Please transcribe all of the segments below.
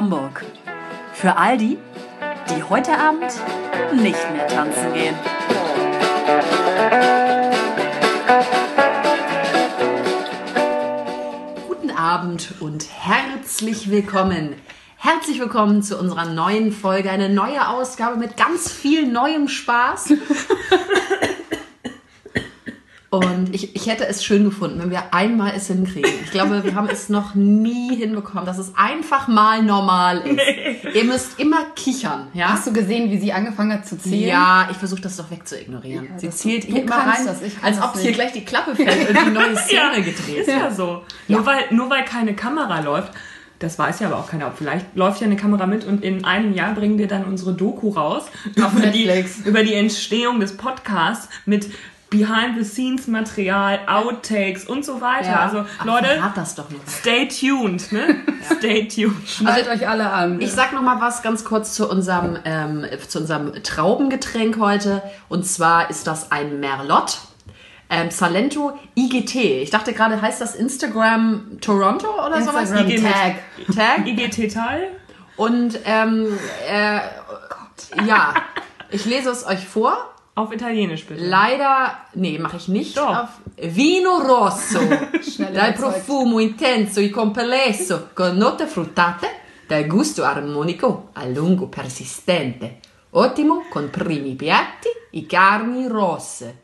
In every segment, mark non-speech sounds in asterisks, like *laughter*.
Hamburg. Für all die, die heute Abend nicht mehr tanzen gehen. Guten Abend und herzlich willkommen. Herzlich willkommen zu unserer neuen Folge, eine neue Ausgabe mit ganz viel neuem Spaß. Und ich, ich hätte es schön gefunden, wenn wir einmal es hinkriegen. Ich glaube, wir haben es noch nie hinbekommen, dass es einfach mal normal ist. Nee. Ihr müsst immer kichern, ja? Hast du gesehen, wie sie angefangen hat zu zählen? Ja, ich versuche das doch wegzuignorieren. Ja, sie zählt hier immer rein, als ob hier gleich die Klappe fällt und die neue *laughs* Szene ja, gedreht ist. Ja, so. Ja. Nur, weil, nur weil keine Kamera läuft, das weiß ja aber auch keiner. Vielleicht läuft ja eine Kamera mit und in einem Jahr bringen wir dann unsere Doku raus über. Die, über die Entstehung des Podcasts mit Behind-the-Scenes-Material, Outtakes und so weiter. Ja. Also Ach, Leute, das doch noch. stay tuned, ne? *laughs* ja. Stay tuned. Schneidet euch alle an. Ich sag noch mal was ganz kurz zu unserem ähm, zu unserem Traubengetränk heute. Und zwar ist das ein Merlot. Ähm, Salento IGT. Ich dachte gerade, heißt das Instagram Toronto oder Instagram sowas? IG Tag. Tag. IGT Teil. Und ähm, äh, oh ja, *laughs* ich lese es euch vor. Auf Italienisch bitte. Leider, nee, mache ich nicht. Doch. Auf Vino rosso, *laughs* dal profumo intenso e complesso, con note fruttate, dal gusto armonico a lungo persistente. Ottimo con primi piatti, i carni rosse.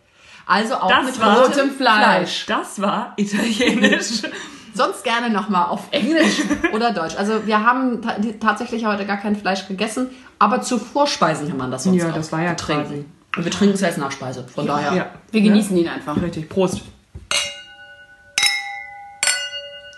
Also auch das mit war rotem Fleisch. Das war italienisch. *laughs* Sonst gerne nochmal auf Englisch oder Deutsch. Also wir haben tatsächlich heute gar kein Fleisch gegessen, aber zu Vorspeisen kann man das sonst ja, auch das war ja trinken. Und wir trinken es als Nachspeise. Von daher. Ja. Wir genießen ihn einfach. Richtig. Prost.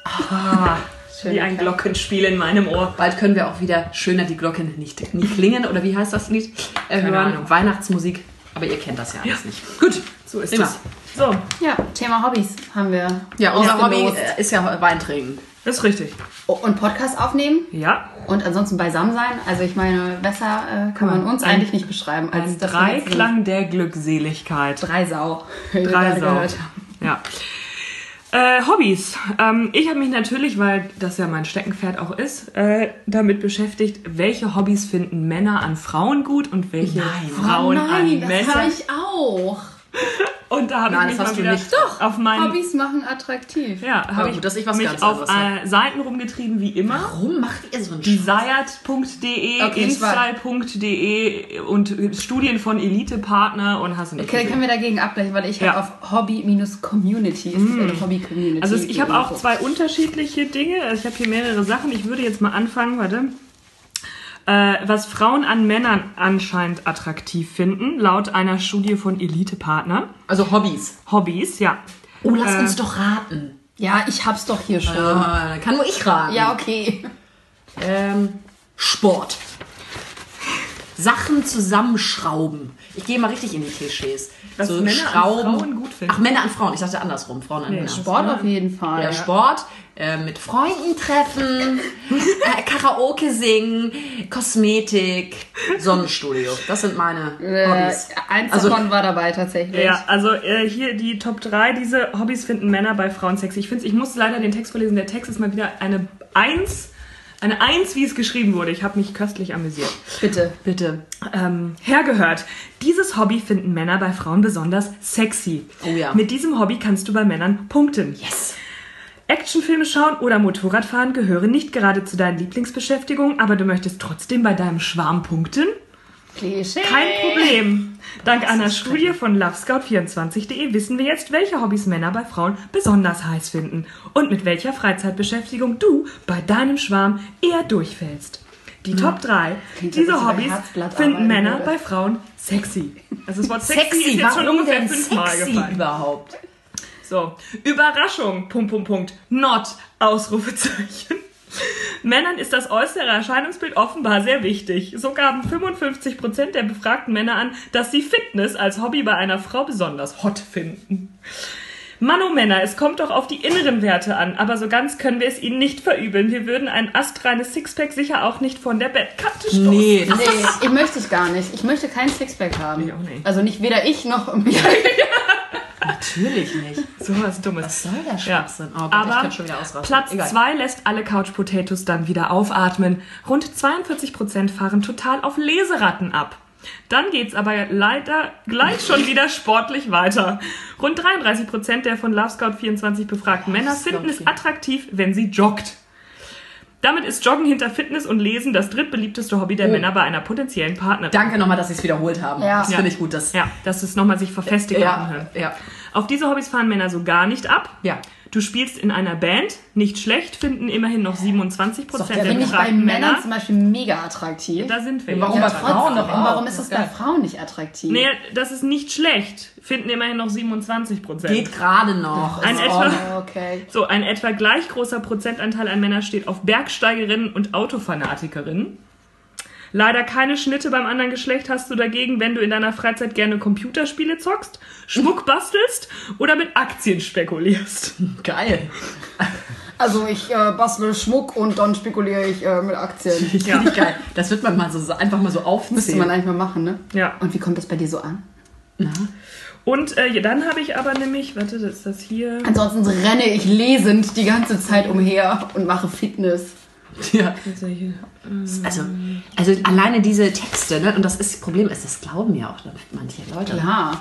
Ah, *laughs* wie ein Glockenspiel in meinem Ohr. Bald können wir auch wieder schöner die Glocken nicht nie klingen. Oder wie heißt das Lied? Äh, Keine hören. Ahnung. Weihnachtsmusik. Aber ihr kennt das ja alles nicht. Gut. So ist es. So, Ja, Thema Hobbys haben wir. Ja, unser Hobby ausgelost. ist ja Wein trinken. ist richtig. Und Podcast aufnehmen Ja. Und ansonsten beisammen sein. Also ich meine, besser äh, kann man uns Ein- eigentlich nicht beschreiben als Ein das. Dreiklang der Glückseligkeit. Drei Sau. *laughs* Drei Sau. Ja. Äh, Hobbys. Ähm, ich habe mich natürlich, weil das ja mein Steckenpferd auch ist, äh, damit beschäftigt, welche Hobbys finden Männer an Frauen gut und welche Nein. Frauen oh nein, an das Männer. habe ich auch. *laughs* Und da habe ich mich mal wieder. Doch. auf meinen Hobbys machen attraktiv. ja, habe ich dass ich was mich auf äh, Seiten rumgetrieben wie immer. Warum macht ihr so einen Scheiß? Desire.de, Okay, Install.de und Studien von Elite-Partner und hast du nicht Okay, können wir dagegen abgleichen, weil ich Ja. habe auf Hobby-Community. Ist eine Hobby-Community. Also ich habe auch zwei unterschiedliche Dinge. Also ich habe hier mehrere Sachen. Ich würde jetzt mal anfangen, warte. Äh, was Frauen an Männern anscheinend attraktiv finden, laut einer Studie von Elite-Partner. Also Hobbys. Hobbys, ja. Oh, lass Äh, uns doch raten. Ja, ich hab's doch hier schon. Äh, kann nur ich raten. Ja, okay. Ähm, Sport. Sachen zusammenschrauben. Ich gehe mal richtig in die Klischees. Was Männer an Frauen gut finden. Ach, Männer an Frauen. Ich dachte andersrum. Frauen an Nee, Männer. Sport auf jeden Fall. Ja, Sport, äh, mit Freunden treffen, äh, Karaoke singen, Kosmetik, Sonnenstudio. Das sind meine Äh, Hobbys. eins Also- davon war dabei tatsächlich. Ja, also äh, hier die Top 3, diese Hobbys finden Männer bei Frauen sexy. Ich finde, ich muss leider den Text vorlesen. Der Text ist mal wieder eine Eins, eine Eins, wie es geschrieben wurde. Ich habe mich köstlich amüsiert. Bitte, bitte. ähm, hergehört. Dieses Hobby finden Männer bei Frauen besonders sexy. Oh ja. Mit diesem Hobby kannst du bei Männern punkten. Yes. Actionfilme schauen oder Motorradfahren gehören nicht gerade zu deinen Lieblingsbeschäftigungen, aber du möchtest trotzdem bei deinem Schwarm punkten? Klischee. Kein Problem. Dank einer Studie von lovescout24.de wissen wir jetzt, welche Hobbys Männer bei Frauen besonders heiß finden und mit welcher Freizeitbeschäftigung du bei deinem Schwarm eher durchfällst. Die Top 3 Klingt, dieser Hobbys finden Männer würde. bei Frauen sexy. Also das Wort sexy, Sexy, ist jetzt schon ungefähr fünfmal sexy gefallen. überhaupt? So, Überraschung, Punkt, Punkt, Punkt, not, Ausrufezeichen. Männern ist das äußere Erscheinungsbild offenbar sehr wichtig. So gaben 55% der befragten Männer an, dass sie Fitness als Hobby bei einer Frau besonders hot finden. Mann, oh Männer, es kommt doch auf die inneren Werte an, aber so ganz können wir es ihnen nicht verübeln. Wir würden ein astreines Sixpack sicher auch nicht von der Bettkante stoßen. Nee, *laughs* Nee, ich möchte es gar nicht. Ich möchte kein Sixpack haben. Ich auch nicht. Also nicht weder ich noch. *laughs* *laughs* Natürlich nicht. So was Dummes. Was soll der Ja. Schwachsinn? Oh Gott, Aber könnte schon wieder ausrasten. Platz Egal. 2 lässt alle Couch Potatoes dann wieder aufatmen. Rund 42% fahren total auf Leseratten ab. Dann geht's aber leider gleich schon wieder *laughs* sportlich weiter. Rund 33% der von Love Scout 24 befragten Männer finden es 24. attraktiv, wenn sie joggt. Damit ist Joggen hinter Fitness und Lesen das drittbeliebteste Hobby der Oh. Männer bei einer potenziellen Partnerin. Danke nochmal, dass Sie es wiederholt haben. Ja. Das Ja. finde ich gut. Das, Ja, dass es nochmal sich verfestigt ja, kann. ja. Auf diese Hobbys fahren Männer so gar nicht ab. Ja. Du spielst in einer Band, nicht schlecht, finden immerhin noch 27 Ist doch Prozent der der Finde ich bei befragten Männern Männer. zum Beispiel mega attraktiv. Da sind wir. Warum bei Frauen noch warum ist Das bei. Frauen nicht attraktiv? Nee, das ist nicht schlecht. Finden immerhin noch 27 Prozent. Geht gerade noch. Ein etwa-. Oh, okay. So, ein etwa gleich großer Prozentanteil an Männern steht auf Bergsteigerinnen und Autofanatikerinnen. Leider keine Schnitte beim anderen Geschlecht hast du dagegen, wenn du in deiner Freizeit gerne Computerspiele zockst, Schmuck bastelst oder mit Aktien spekulierst. *laughs* Geil. Also ich äh, bastle Schmuck und dann spekuliere ich äh, mit Aktien. *laughs* Ich geil. Das wird man mal so einfach mal so aufzählen. Müsste man eigentlich mal machen, ne? Ja. Und wie kommt das bei dir so an? Und äh, ja, dann habe ich aber nämlich, warte, das ist das hier. Ansonsten renne ich lesend die ganze Zeit umher und mache Fitness. *laughs* ja. Also hier. Also, alleine diese Texte, ne? Und das ist das Problem ist, das glauben ja auch manche Leute. Klar.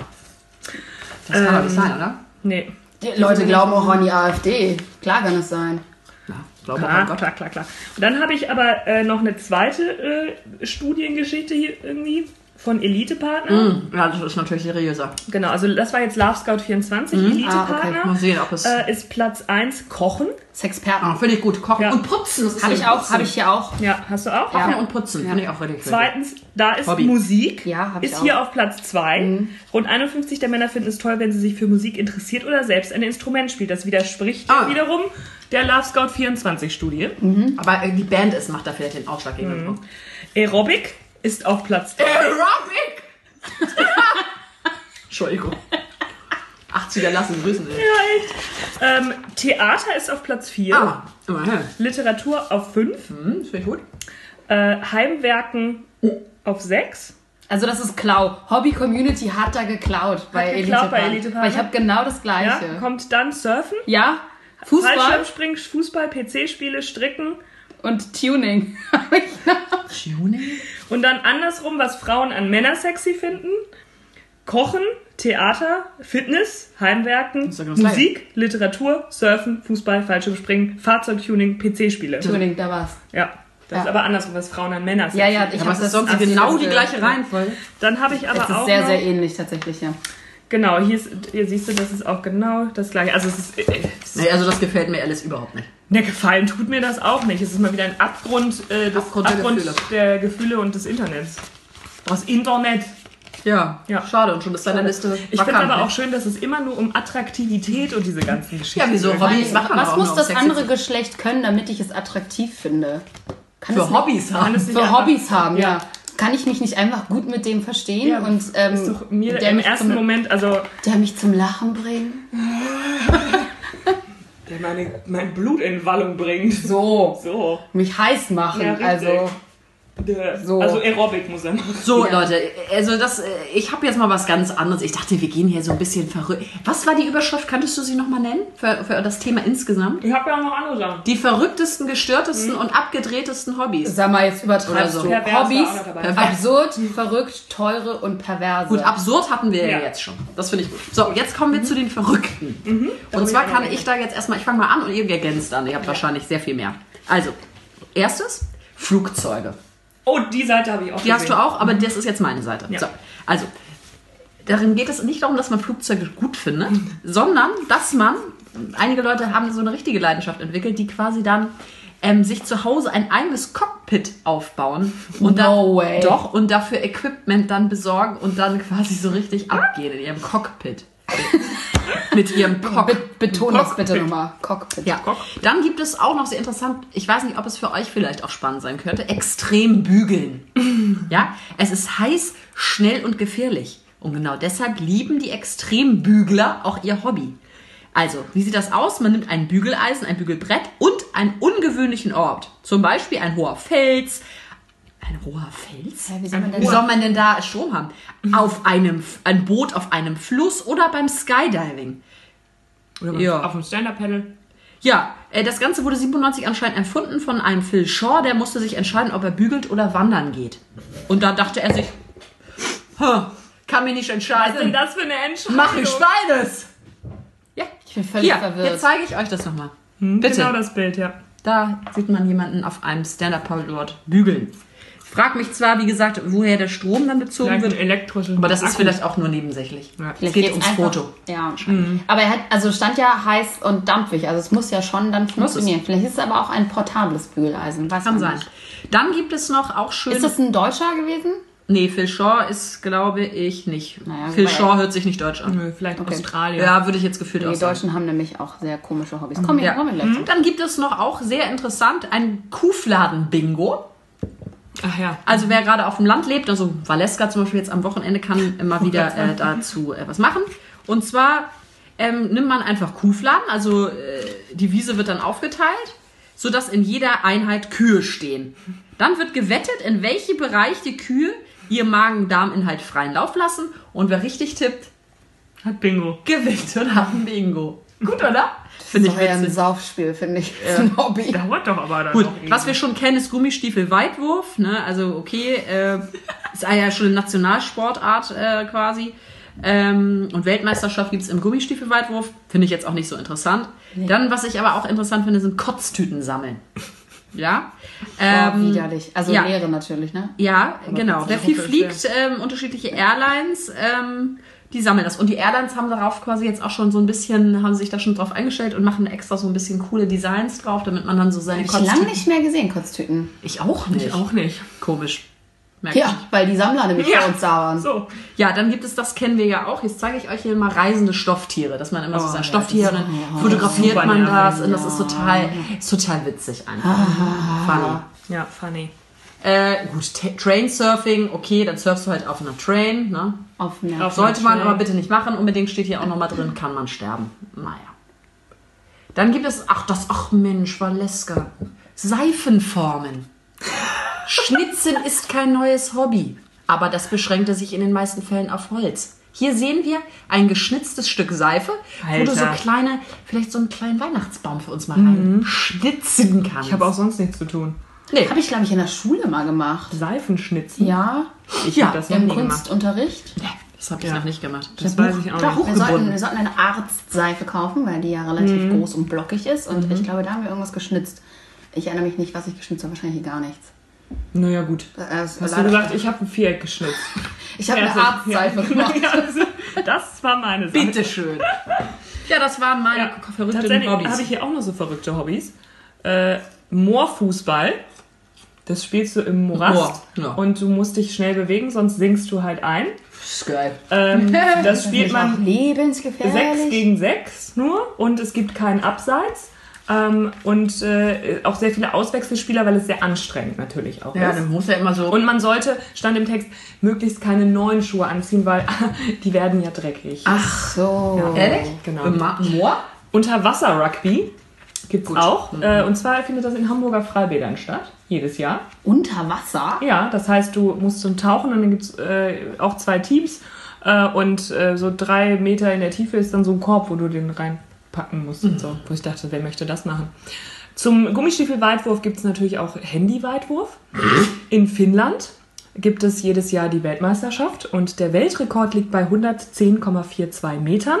Das kann doch nicht Ähm, sein, oder? Nee. Die Leute glauben auch an die AfD. Klar kann es sein. Ja, glaube Klar, oh Gott. klar, klar, klar. Und dann habe ich aber äh, noch eine zweite äh, Studiengeschichte hier irgendwie von Elitepartner. Mm, Ja, das ist natürlich seriöser. Genau, also das war jetzt Love Scout 24, Elitepartner. Mal sehen, ob es. äh, ist Platz 1 Kochen. Sexperten. Ah, finde ich gut. Kochen Ja. und putzen. Das Habe ich richtig auch, putzen. habe ich hier auch. Ja, hast du auch? Kochen Ja. und putzen. Finde ich auch richtig. Zweitens, da ist Hobby. Musik. Ja, hab ich Ist auch. hier auf Platz 2. Rund 51 der Männer finden es toll, wenn sie sich für Musik interessiert oder selbst ein Instrument spielt. Das widerspricht ja Ah. wiederum der Love Scout 24 Studie. Aber äh, die Band ist, macht da vielleicht den ausschlaggebenden Punkt. Aerobic ist auf Platz 3. Aerobic! *laughs* Entschuldigung. 80er lassen grüßen. ey. Ja, echt. Ähm, Theater ist auf Platz 4. Ah, immerhin. Literatur auf 5. Hm, das finde ich gut. Äh, Heimwerken auf 6. Also das ist Klau. Hobby Community hat da geklaut bei geklaut bei Elitepartner. Elitepartner. Weil ich habe genau das Ja, Gleiche. kommt dann Surfen, Ja, Fußball Fallschirmspringen, Fußball, PC-Spiele, Stricken und Tuning. *laughs* Hab ich noch. Tuning? und dann andersrum, was Frauen an Männer sexy finden. Kochen, Theater, Fitness, Heimwerken, genau Musik, Literatur, Surfen, Fußball, Fallschirmspringen, Fahrzeugtuning, PC-Spiele. Tuning, da war's. Ja, das Ja. ist aber andersrum, was Frauen an Männer sexy Ja, ja, ich Aber habe das sonst genau die äh, gleiche Reihenfolge. Dann habe ich aber Es ist auch sehr, noch, sehr ähnlich tatsächlich, ja. Genau, hier, ist, hier siehst du, das ist auch genau das gleiche. Also es ist, äh, es ist Nee, also das gefällt mir alles überhaupt nicht. Ne, gefallen tut mir das auch nicht. Es ist mal wieder ein Abgrund, äh, des, Abgrund Abgrund, der der, Gefühle. Gefühle. und des Internets. Das Internet. Ja, Ja. schade. Und schon ist deine Liste Ich finde aber ne? auch schön, dass es immer nur um Attraktivität und diese ganzen Geschichten Ja, wieso? geht. Hobbys macht man Was muss das andere Geschlecht können, damit ich es attraktiv finde? Kann Für es nicht- Hobbys haben. Kann es nicht Für Hobbys haben, ja. Ja. Kann ich mich nicht einfach gut mit dem verstehen Ja, und ähm, ist doch mir der, im mich ersten zum, Moment, also der mich zum Lachen bringt? *laughs* der meine, mein Blut in Wallung bringt. So, So. mich heiß machen. Ja, also So. Also Aerobic muss er machen. So, Ja. Leute, also das, äh, ich habe jetzt mal was ganz anderes. Ich dachte, wir gehen hier so ein bisschen verrückt. Was war die Überschrift? Könntest du sie nochmal nennen? Für, für das Thema insgesamt? Ich habe ja auch noch andere Sachen. Die verrücktesten, gestörtesten und abgedrehtesten Hobbys. sag mal, jetzt übertreibst Oder so. du. Perverse Hobbys, absurd, verrückt, teure und perverse. Gut, absurd hatten wir ja Ja. jetzt schon. Das finde ich gut. So, jetzt kommen wir zu den Verrückten. Und zwar kann ich da jetzt erstmal, ich fange mal an und ihr ergänzt dann. Ihr habt wahrscheinlich sehr viel mehr. Also, erstes, Flugzeuge. Oh, die Seite habe ich auch Die hast du gesehen. auch, aber das ist jetzt meine Seite. Ja. So, also, darin geht es nicht darum, dass man Flugzeuge gut findet, *laughs* sondern dass man, einige Leute haben so eine richtige Leidenschaft entwickelt, die quasi dann ähm, sich zu Hause ein eigenes Cockpit aufbauen und No dann, way. doch und dafür Equipment dann besorgen und dann quasi so richtig abgehen in ihrem Cockpit. *laughs* Mit ihrem Be Cockpit. beton das Cockpit. bitte nochmal. Cockpit. Ja, dann gibt es auch noch sehr interessant, ich weiß nicht, ob es für euch vielleicht auch spannend sein könnte, extrem bügeln. *laughs* Ja, es ist heiß, schnell und gefährlich. Und genau deshalb lieben die Extrembügler auch ihr Hobby. Also, wie sieht das aus? Man nimmt ein Bügeleisen, ein Bügelbrett und einen ungewöhnlichen Ort. Zum Beispiel ein hoher Fels, Ein hoher Fels? Hä, wie soll man denn Wie da- soll man denn da Strom haben? Auf einem, ein Boot auf einem Fluss oder beim Skydiving? Oder Ja. auf dem Stand-Up-Pedal. Ja, äh, das Ganze wurde 97 anscheinend erfunden von einem Phil Shaw, der musste sich entscheiden, ob er bügelt oder wandern geht. Und da dachte er sich, "Huh, kann mich nicht Was ist entscheiden. denn das für eine Entscheidung? Mach ich beides. Ja, Ich bin völlig hier, verwirrt. jetzt zeige ich euch das nochmal. Bitte. Genau das Bild, ja. Da sieht man jemanden auf einem Stand-Up-Paddleboard bügeln. Ich frage mich zwar, wie gesagt, woher der Strom dann bezogen Vielleicht wird, elektrischen aber das ist Akku. vielleicht auch nur nebensächlich. Ja. Es geht ums einfach- Foto. Ja, aber er hat, also stand ja heiß und dampfig, also es muss ja schon dann funktionieren. Vielleicht ist es aber auch ein portables Bügeleisen, weiß Kann sein. nicht. Dann gibt es noch auch schön. Ist das ein Deutscher gewesen? nee, Phil Shaw ist, glaube ich, nicht. Naja, Phil Shaw hört sich nicht deutsch an. Nö, Vielleicht Okay. Australien. Ja, würde ich jetzt gefühlt Die auch sagen. Deutschen haben nämlich auch sehr komische Hobbys. Komm, Ja. ja. zu. Dann gibt es noch auch sehr interessant ein Kuhfladen-Bingo. Ach ja. Also wer gerade auf dem Land lebt, also Valeska zum Beispiel jetzt am Wochenende, kann immer wieder äh, dazu äh, was machen. Und zwar ähm, nimmt man einfach Kuhfladen, also äh, die Wiese wird dann aufgeteilt, sodass in jeder Einheit Kühe stehen. Dann wird gewettet, in welche Bereich die Kühe ihr Magen-Darm-Inhalt freien Lauf lassen. Und wer richtig tippt, Hat Bingo. gewinnt und hat ein Bingo. Gut, oder? Finde ich Das ist doch eher ein witzig. Saufspiel, finde ich. Das ist ein Hobby. Dauert doch aber dann Gut, was wir schon kennen, ist Gummistiefel-Weitwurf. Ne? Also okay, äh, ist ja schon eine Nationalsportart äh, quasi. Ähm, und Weltmeisterschaft gibt es im Gummistiefel-Weitwurf. Finde ich jetzt auch nicht so interessant. Dann, was ich aber auch interessant finde, sind Kotztüten sammeln. Ja? Oh, Ähm, widerlich. Also ja. Leere natürlich, ne? ja, genau. das Wer viel fliegt, ähm, unterschiedliche Airlines, ähm, die sammeln das. Und die Airlines haben darauf quasi jetzt auch schon so ein bisschen, haben sich da schon drauf eingestellt und machen extra so ein bisschen coole Designs drauf, damit man dann so seine Hab ich lange nicht mehr gesehen, Kotztüten. Ich auch nicht. Ich auch nicht. Komisch. Merkwürdig. Ja, weil die Sammler nämlich Ja. bei uns da waren. So. Ja, dann gibt es, das kennen wir ja auch. Jetzt zeige ich euch hier mal reisende Stofftiere, dass man immer so Oh, sein ja, Stofftier und dann ist- fotografiert man das nervig, und das ist total, ist total witzig einfach. Funny. Ja, funny. Äh, gut, Train-Surfing, okay, dann surfst du halt auf einer Train, ne? Auf einer Auf- Sollte man Train. aber bitte nicht machen, unbedingt steht hier auch nochmal drin, kann man sterben. Naja. Dann gibt es, ach das, ach Mensch, Valeska, Seifenformen. Schnitzen *laughs* ist kein neues Hobby, aber das beschränkte sich in den meisten Fällen auf Holz. Hier sehen wir ein geschnitztes Stück Seife, wo du so Alter. kleine, vielleicht so einen kleinen Weihnachtsbaum für uns mal rein schnitzen kannst. Ich habe auch sonst nichts zu tun. Nee. Habe ich, glaube ich, in der Schule mal gemacht. Seifenschnitzen? Ja, Ich Ja, habe das noch im nie gemacht. Kunstunterricht. Nee, das habe ich Ja. noch nicht gemacht. Das weiß ich auch Doch, nicht. wir sollten, wir sollten eine Arztseife kaufen, weil die ja relativ Mhm. groß und blockig ist. Und ich glaube, da haben wir irgendwas geschnitzt. Ich erinnere mich nicht, was ich geschnitzt habe. Wahrscheinlich gar nichts. Naja, gut. Äh, es- Hast du gesagt, ich habe ein Viereck geschnitzt. *laughs* ich habe eine Also, Arztseife *laughs* ja. gemacht. Also, das war meine Sache. Bitteschön. Ja, das waren meine Ja, verrückten tatsächlich Hobbys. habe ich hier auch noch so verrückte Hobbys. Äh, Moorfußball. Das spielst du im Morast. Moor, ja. Und du musst dich schnell bewegen, sonst sinkst du halt ein. ist geil. Ähm, *laughs* das spielt man lebensgefährlich. 6 gegen 6 nur und es gibt keinen Abseits. Ähm, und äh, auch sehr viele Auswechselspieler, weil es sehr anstrengend natürlich auch Ja, ist. dann muss ja immer so. Und man sollte, stand im Text, möglichst keine neuen Schuhe anziehen, weil *laughs* die werden ja dreckig. Ach so. Ehrlich? Genau. Im Moor? Unterwasser-Rugby gibt's Gut. auch. Äh, und zwar findet das in Hamburger Freibädern statt, jedes Jahr. Unter Wasser? Ja, das heißt, du musst zum Tauchen und dann gibt's äh, auch zwei Teams. Äh, und äh, so drei Meter in der Tiefe ist dann so ein Korb, wo du den reinpacken musst und so. Wo ich dachte, wer möchte das machen? Zum Gummistiefelweitwurf gibt's natürlich auch Handyweitwurf. In Finnland gibt es jedes Jahr die Weltmeisterschaft und der Weltrekord liegt bei 110,42 Metern.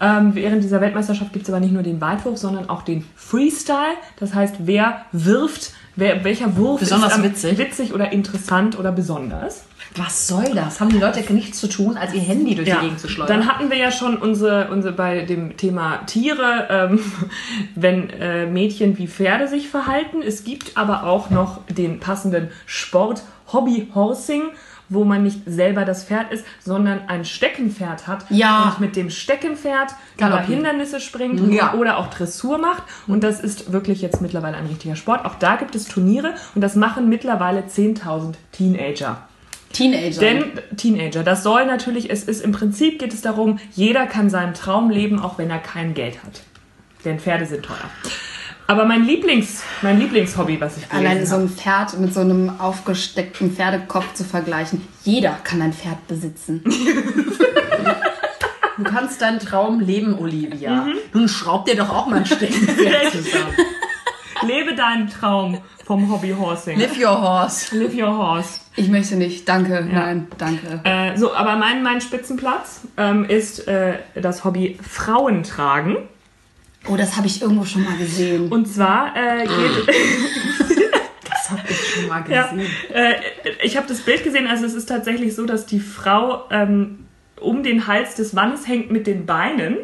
Ähm, während dieser Weltmeisterschaft gibt es aber nicht nur den Weitwurf, sondern auch den Freestyle. Das heißt, wer wirft, wer, welcher Wurf Besonders ist am witzig. witzig oder interessant oder besonders. Was soll das? Haben die Leute nichts zu tun, als ihr Handy durch die Gegend zu schleudern? Dann hatten wir ja schon unsere, unsere bei dem Thema Tiere, ähm, *laughs* wenn äh, Mädchen wie Pferde sich verhalten. Es gibt aber auch noch den passenden Sport Hobby Horsing, wo man nicht selber das Pferd ist, sondern ein Steckenpferd hat Ja. und mit dem Steckenpferd über. Hindernisse springt Ja. oder auch Dressur macht. Und das ist wirklich jetzt mittlerweile ein richtiger Sport. Auch da gibt es Turniere und das machen mittlerweile 10.000 Teenager. Teenager. Denn Teenager, das soll natürlich, es ist im Prinzip geht es darum, jeder kann seinen Traum leben, auch wenn er kein Geld hat. Denn Pferde sind teuer. Aber mein Lieblings, mein Lieblingshobby, was ich gelesen Allein so ein Pferd mit so einem aufgesteckten Pferdekopf zu vergleichen. Jeder kann ein Pferd besitzen. *laughs* Du kannst deinen Traum leben, Olivia. Mhm. Nun schraub dir doch auch mal ein Steckenpferd zusammen. *laughs* Lebe deinen Traum vom Hobby Horsing. Live your horse. Live your horse. Ich möchte nicht. Danke. Nein, danke. Äh, so, aber mein, mein Spitzenplatz ähm, ist äh, das Hobby Frauen tragen. Oh, das habe ich irgendwo schon mal gesehen. Und zwar äh, geht, Das hab ich schon mal *laughs* ja, gesehen. äh, ich habe das Bild gesehen, also es ist tatsächlich so, dass die Frau ähm, um den Hals des Mannes hängt mit den Beinen.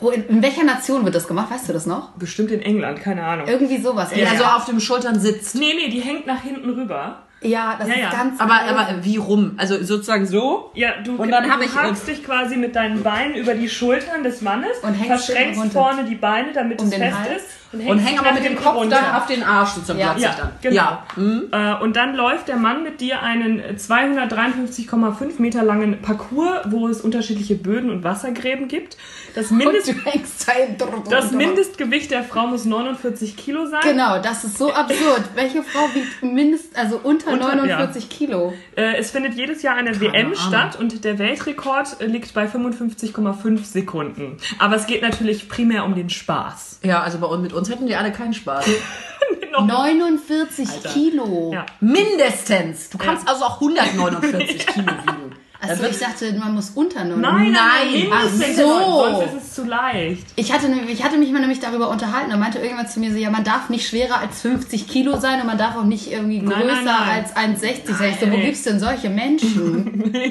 Oh, in, in welcher Nation wird das gemacht? Weißt du das noch? Bestimmt in England, keine Ahnung. Irgendwie sowas. Die also auf den Schultern sitzt. Nee, nee, die hängt nach hinten rüber. Ja, das Ja, ist ja. ganz. Aber, geil. aber wie rum? Also sozusagen so? Ja, du, Und dann du ich hakst dich quasi mit deinen Beinen über die Schultern des Mannes, Und verschränkst vorne die Beine, damit Um es fest Hals. ist. Und hängst häng aber nach mit dem Kopf runter. dann auf den Arsch sozusagen Ja. Ja, dann. genau. Ja. Hm? Äh, und dann läuft der Mann mit dir einen 253,5 Meter langen Parcours, wo es unterschiedliche Böden und Wassergräben gibt. Das, Und Mindest, du hängst da hin. das Mindestgewicht der Frau muss 49 Kilo sein. Genau, das ist so absurd. Welche Frau wiegt mindest, also unter, Unter- 49 Kilo? Äh, es findet jedes Jahr eine WM Ahnung. statt und der Weltrekord äh, liegt bei 55,5 Sekunden. Aber es geht natürlich primär um den Spaß. Ja, also bei uns, mit uns hätten die alle keinen Spaß. *laughs* 49 Kilo. Ja. Mindestens. Du kannst also auch 149 *laughs* Kilo wiegen. Achso, ich dachte, man muss unter 49. Nein, nein, Nein, ach so. Sonst ist es zu leicht. Ich hatte, ich hatte mich mal nämlich darüber unterhalten. Da meinte irgendjemand zu mir so, ja, man darf nicht schwerer als 50 Kilo sein und man darf auch nicht irgendwie größer nein, nein. als 1,60. Sag ich so, wo gibt's denn solche Menschen? *laughs*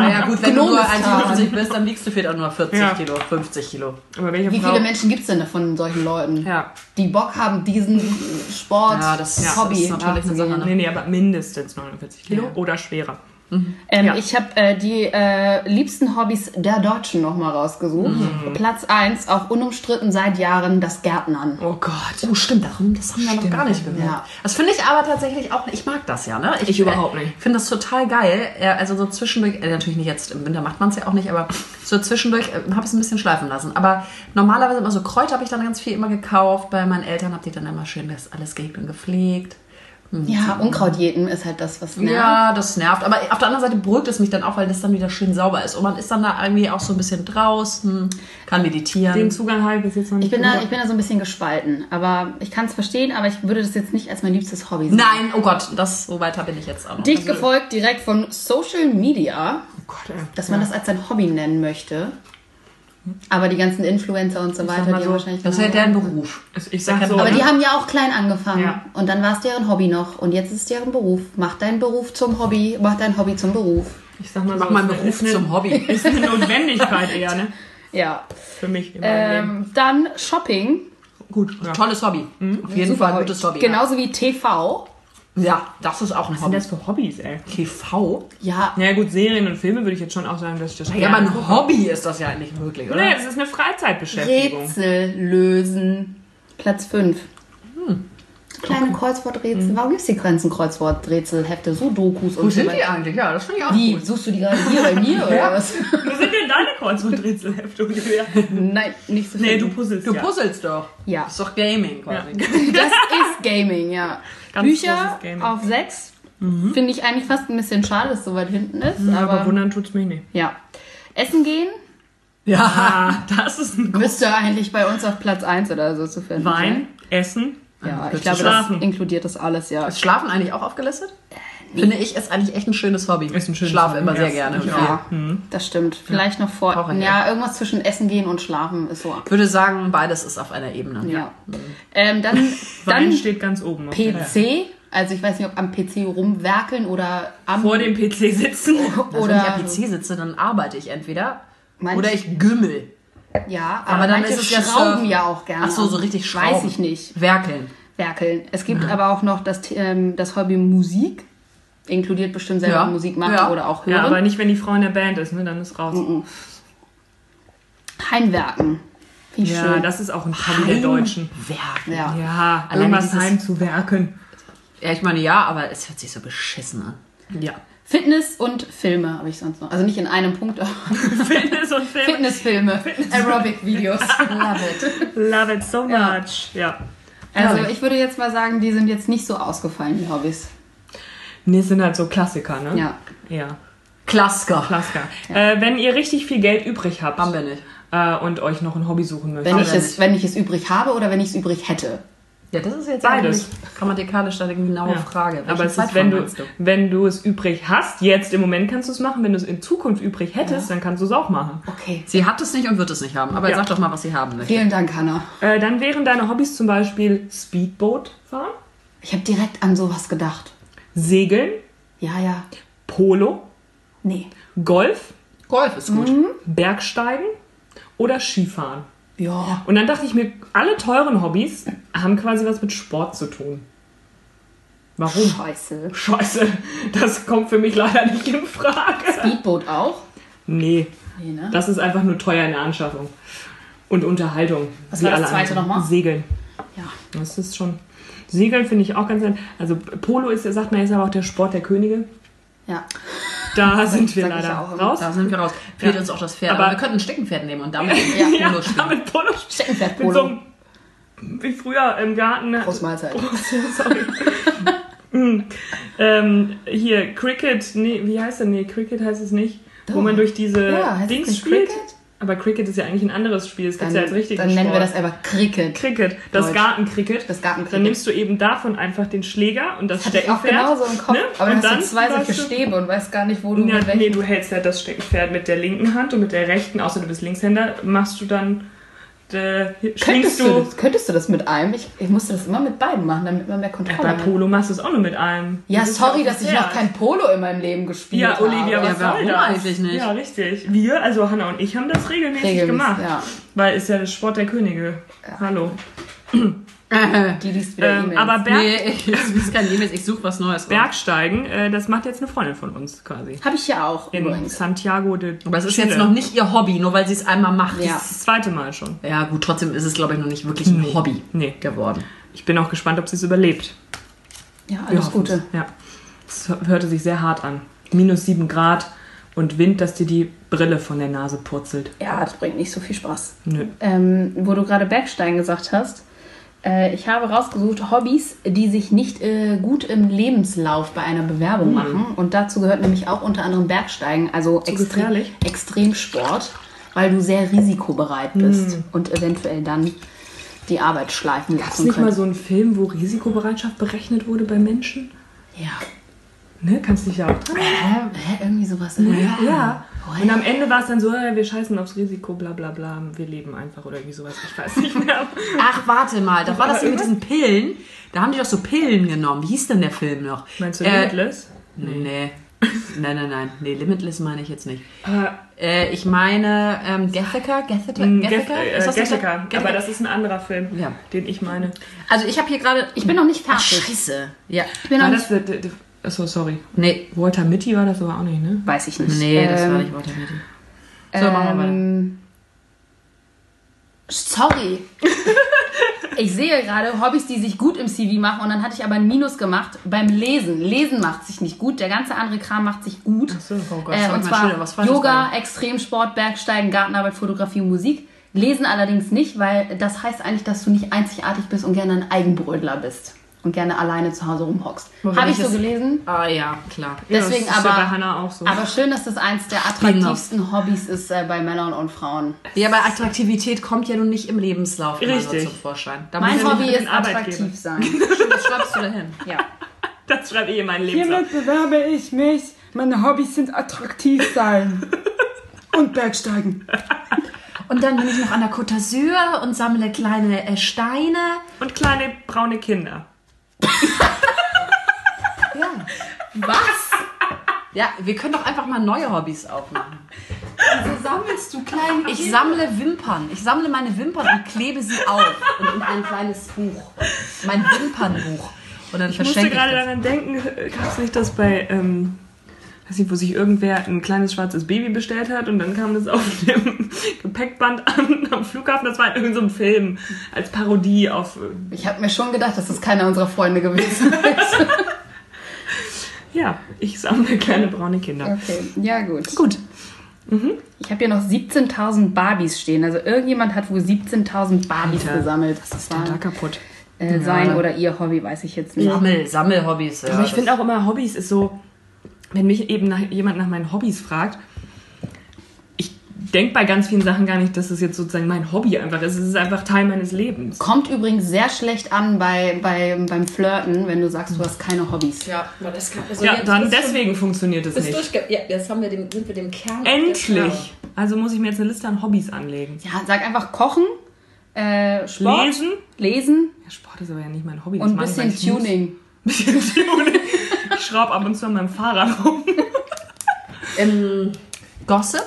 Naja gut, wenn du nur Gnomistan. 1,50 bist, dann wiegst du vielleicht auch nur 40 Ja. Kilo, 50 Kilo. Aber welche Wie Frau? viele Menschen gibt's denn davon, solchen Leuten, Ja. die Bock haben, diesen Sport, Ja, das ja, Hobby ist natürlich eine Sache. Ne? Nee, nee, aber mindestens 49 Kilo Ja. oder schwerer. Ähm, Ja. Ich habe äh, die äh, liebsten Hobbys der Deutschen nochmal rausgesucht. Mhm. Platz 1, auch unumstritten seit Jahren, das Gärtnern. Oh Gott. Oh, stimmt, darum, das haben wir noch gar nicht gehört. Ja. Das finde ich aber tatsächlich auch, ich mag das ja, ne? Ich überhaupt nicht. Ich finde das total geil. Ja, Also so zwischendurch, äh, natürlich nicht jetzt, im Winter macht man es ja auch nicht, aber so zwischendurch äh, habe ich es ein bisschen schleifen lassen. Aber normalerweise immer so Kräuter habe ich dann ganz viel immer gekauft. Bei meinen Eltern habe die dann immer schön das alles gehegt und gepflegt. Ja, Unkrautjäten ist halt das, was nervt. Ja, das nervt. Aber auf der anderen Seite beruhigt es mich dann auch, weil das dann wieder schön sauber ist. Und man ist dann da irgendwie auch so ein bisschen draußen, kann meditieren. Den Zugang habe ich bis jetzt noch nicht. Ich bin, da, ich bin da so ein bisschen gespalten. Aber ich kann es verstehen, aber ich würde das jetzt nicht als mein liebstes Hobby sehen. Nein, oh Gott, das, so weiter bin ich jetzt auch noch. Dicht Also- gefolgt direkt von Social Media, Oh Gott, ey. dass man das als sein Hobby nennen möchte. Aber die ganzen Influencer und so weiter, die so, haben wahrscheinlich. Das ist ja genau- deren Beruf. Also ich sag so, Aber ne? die haben ja auch klein angefangen. Ja. Und dann war es deren Hobby noch. Und jetzt ist es deren Beruf. Mach deinen Beruf zum Hobby, mach dein Hobby zum Beruf. ich sag mal Mach so, meinen Beruf eine, zum Hobby. *laughs* Ist eine Notwendigkeit eher, ne? Ja. Für mich in meinem Leben. Ähm, dann Shopping. Gut. Ja. Tolles Hobby. Auf jeden Fall ein gutes Hobby. Genauso wie TV. Ja, das ist auch ein Was sind Hobby. das für Hobbys, ey? TV? Ja, Naja gut, Serien und Filme würde ich jetzt schon auch sagen, dass ich das Ja, aber ein. Hobby ist das ja eigentlich wirklich, oder? Nee, das ist eine Freizeitbeschäftigung. Rätsel lösen. Platz 5. Kleine Kreuzworträtsel. Warum gibt es die Grenzen Kreuzworträtselhefte, Sudokus und Wo so sind die eigentlich? Ja, das finde ich auch Wie? gut. Suchst du die gerade hier bei mir *laughs* oder was? Wo sind denn deine Kreuzworträtselhefte ungefähr? Nein, nicht so viel. Nee, du puzzelst Du ja. puzzelst doch. Ja. Das ist doch Gaming quasi. Das *laughs* ist Gaming, ja. Ganz Bücher Gaming. auf 6. Finde ich eigentlich fast ein bisschen schade, dass es so weit hinten ist. Ja, aber aber wundern tut's mich nicht. ja. Essen gehen Ja. Ah, *laughs* das ist ein müsste eigentlich bei uns auf Platz 1 oder so zu finden Wein, Essen. sein. Ja, ich glaube, du das schlafen? inkludiert das alles, ja. Ist Schlafen eigentlich auch aufgelistet? Finde ich, ist eigentlich echt ein schönes Hobby. Ist ein schönes Schlafe Hobby, immer ja. sehr gerne. Ja, viel. das stimmt. Vielleicht noch vor. Auch ein ja, irgendwas zwischen Essen gehen und Schlafen ist so. Ich würde sagen, beides ist auf einer Ebene. Ja. Ähm, dann *laughs* Wein dann steht ganz oben. PC. Also ich weiß nicht, ob am PC rumwerkeln oder am Vor dem PC sitzen. *laughs* Also oder wenn ich am PC sitze, dann arbeite ich entweder Manch- oder ich gümmel. ja, Aber aber, dann manche ist es ja schrauben ja auch gerne. Ach so, so richtig schrauben. Weiß ich nicht. Werkeln. Werkeln. Es gibt aber auch noch das, ähm, das Hobby Musik. Inkludiert bestimmt selber Ja. Musik machen Ja. oder auch hören. Ja, aber nicht, wenn die Frau in der Band ist, ne? Dann ist raus. Heimwerken. Wie Ja, schön. das ist auch ein Hobby der Deutschen. Werken. ja. Ja, irgendwas dieses- heimzuwerken. Ja, ich meine ja, aber es hört sich so beschissen an. Ja. Fitness und Filme habe ich sonst noch. Also nicht in einem Punkt, aber *laughs* Fitness und Film. Fitnessfilme, Aerobic-Videos. *laughs* Love it. Love it so Ja. much. Ja. Also Herrlich. ich würde jetzt mal sagen, die sind jetzt nicht so ausgefallen, die Hobbys. Nee, sind halt so Klassiker, ne? Ja. Ja, Klassiker. Klassiker. Äh, wenn ihr richtig viel Geld übrig habt Haben wir nicht. äh, und euch noch ein Hobby suchen möchtet. Wenn ich, es, nicht. wenn ich es übrig habe oder wenn ich es übrig hätte. Ja, das ist jetzt Beides. eigentlich grammatikalisch eine genaue Ja. Frage. Welchen Aber es ist, wenn du, du? wenn du es übrig hast, jetzt im Moment kannst du es machen. Wenn du es in Zukunft übrig hättest, dann kannst du es auch machen. Okay. Sie hat es nicht und wird es nicht haben. Aber Ja. sag doch mal, was sie haben möchte. Vielen Dank, Hannah. Äh, dann wären deine Hobbys zum Beispiel Speedboat fahren, Ich habe direkt an sowas gedacht. Segeln, Ja, ja. Polo, Nee. Golf, Golf ist gut. Bergsteigen oder Skifahren. Ja. Und dann dachte ich mir, alle teuren Hobbys haben quasi was mit Sport zu tun. Warum? Scheiße. Scheiße, das kommt für mich leider nicht in Frage. Speedboat auch? Nee, Nee, ne? das ist einfach nur teuer in der Anschaffung. Und Unterhaltung. Was war das zweite nochmal? Segeln. Ja. Das ist schon. Segeln finde ich auch ganz nett. Also Polo ist, sagt man, ist aber auch der Sport der Könige. Ja. Da *laughs* sind wir leider raus. Da sind wir raus. Fehlt Ja. uns auch das Pferd. Aber- Aber, wir könnten ein Steckenpferd nehmen und damit *laughs* Ja. ja, Ja, spielen. mit Polo. Steckenpferd Mit Polo. so einem, wie früher im Garten. Prost Mahlzeit. *laughs* Sorry. Mm. ähm, hier, Cricket, nee, wie heißt der? Nee, Cricket heißt es nicht. Wo Doch. man durch diese Ja, Dings spielt. Cricket? Aber Cricket ist ja eigentlich ein anderes Spiel. Das gibt Dann, ja als richtigen dann nennen Sport. wir das einfach Cricket. Cricket, das. Gartencricket. Das Gartencricket. Dann nimmst du eben davon einfach den Schläger und das Hatte ich auch Steckenpferd. genauso im Kopf. ne? Aber und dann hast du zwei solche Stäbe und weißt gar nicht, wo du Ja, mit welchem... nee, du hältst halt das Steckenpferd mit der linken Hand und mit der rechten, außer du bist Linkshänder, machst du dann, äh, Könntest schwingst du, du. das, könntest du das mit einem? Ich, ich musste das immer mit beiden machen, damit man mehr Ja, Kontrolle bei hat. Polo machst du es auch nur mit einem. Ja, Das sorry, dass ich noch kein Polo in meinem Leben gespielt Ja, habe. Olivia, was Ja, soll das? eigentlich nicht? Ja, richtig. Wir, also Hanna und ich, haben das regelmäßig, Regelmäßig, gemacht. ja. Weil ist ja der Sport der Könige. Hallo. Die liest wieder Ähm, E-Mails. aber Berg, Nee, ich ist kein E-Mails, ich suche was Neues. Bergsteigen, äh, das macht jetzt eine Freundin von uns quasi. Habe ich ja auch In übrigens. Santiago de Aber es ist Chile. jetzt noch nicht ihr Hobby, nur weil sie es einmal macht. Ja. Das zweite Mal schon. Ja, gut, trotzdem ist es, glaube ich, noch nicht wirklich ein Hobby Nee. geworden. Ich bin auch gespannt, ob sie es überlebt. Ja, alles. Gute. Ja. Es hörte sich sehr hart an. Minus sieben Grad und Wind, dass dir die Brille von der Nase purzelt. Ja, das bringt nicht so viel Spaß. Nö. Ähm, wo du gerade Bergsteigen gesagt hast, äh, ich habe rausgesucht Hobbys, die sich nicht äh, gut im Lebenslauf bei einer Bewerbung machen. Und dazu gehört nämlich auch unter anderem Bergsteigen, also extrem, gefährlich? Extremsport, weil du sehr risikobereit bist und eventuell dann die Arbeit schleifen Gab es lassen nicht mal könntest. so einen Film, wo Risikobereitschaft berechnet wurde bei Menschen? Ja. Ne? Kannst du dich da auch dran? Hä? Hä? Irgendwie sowas. ne? Ja. Und am Ende war es dann so, äh, wir scheißen aufs Risiko, bla bla bla, wir leben einfach oder irgendwie sowas. Ich weiß nicht mehr. Ach, warte mal, das war das hier mit diesen Pillen. Da haben die doch so Pillen genommen. Wie hieß denn der Film noch? Meinst du Äh, Limitless? Nee. *laughs* nein, nein, nein. Nee, Limitless meine ich jetzt nicht. Äh, ich meine, ähm, Gethica? Gethica? mh, Gethica? Geth- äh, Gattaca. Gattaca? Aber das ist ein anderer Film, Ja. den ich meine. Also ich habe hier gerade... Ich bin noch nicht Ach, fertig. scheiße. Ja. ich bin noch nicht, das achso, sorry. Nee. Walter Mitty war das aber auch nicht, ne? weiß ich nicht. Nee, das Ähm, war nicht Walter Mitty. So, machen wir weiter. Ähm, sorry. *laughs* ich sehe gerade Hobbys, die sich gut im CV machen und dann hatte ich aber ein Minus gemacht beim Lesen. Lesen macht sich nicht gut, der ganze andere Kram macht sich gut. Ach so. Oh Gott, äh, und mal zwar was Yoga, Extremsport, Bergsteigen, Gartenarbeit, Fotografie und Musik. Lesen allerdings nicht, weil das heißt eigentlich, dass du nicht einzigartig bist und gerne ein Eigenbrödler bist und gerne alleine zu Hause rumhockst. Habe ich so gelesen. Ah ja, klar. Deswegen ja, das ist aber, ja bei Hannah auch so. aber schön, dass das eins der attraktivsten Hobbys ist äh, bei Männern und Frauen. Ja, aber Attraktivität kommt ja nun nicht im Lebenslauf immer Richtig. zum Vorschein. Da Mein Hobby ist attraktiv sein. *laughs* Das schreibst du dahin. Ja. das schreibe ich in meinen Lebenslauf. Hiermit bewerbe ich mich. Meine Hobbys sind attraktiv sein. Und Bergsteigen. Und dann bin ich noch an der Côte d'Azur und sammle kleine äh, Steine. Und kleine braune Kinder. Was? Ja, wir können doch einfach mal neue Hobbys aufmachen. Wieso sammelst du kleine Ich sammle Wimpern. Ich sammle meine Wimpern und klebe sie auf. Und in ein kleines Buch. Mein Wimpernbuch. Und dann Ich musste gerade daran denken, gab es nicht das bei, ähm, weiß nicht, wo sich irgendwer ein kleines schwarzes Baby bestellt hat und dann kam das auf *laughs* dem Gepäckband an am Flughafen. Das war in irgendeinem Film als Parodie auf. äh, Ich habe mir schon gedacht, dass das keiner unserer Freunde gewesen *laughs* ist. Ja, ich sammle kleine braune Kinder. Okay, ja gut. Gut. Ich habe hier noch 17.000 Barbies stehen. Also irgendjemand hat wohl 17.000 Barbies Alter, gesammelt. Was ist denn da kaputt? äh, sein oder ihr Hobby, weiß ich jetzt nicht. Sammel, Sammelhobbys. Ja, Aber ich finde auch immer, Hobbys ist so, wenn mich eben nach, jemand nach meinen Hobbys fragt, ich denke bei ganz vielen Sachen gar nicht, dass es jetzt sozusagen mein Hobby einfach ist. Es ist einfach Teil meines Lebens. Kommt übrigens sehr schlecht an bei, bei, beim Flirten, wenn du sagst, du hast keine Hobbys. Ja, aber das kann, also Ja, dann deswegen funktioniert es nicht. durchge ja, jetzt haben wir den, sind wir dem Kern. Endlich! Also muss ich mir jetzt eine Liste an Hobbys anlegen. Ja, sag einfach kochen, äh, Sport, Lesen. lesen Ja, Sport ist aber ja nicht mein Hobby. und ein das mache ich, bisschen weil ich Tuning. muss. Bisschen Tuning. Ich schraube ab und zu an meinem Fahrrad rum. Ähm, Gossip?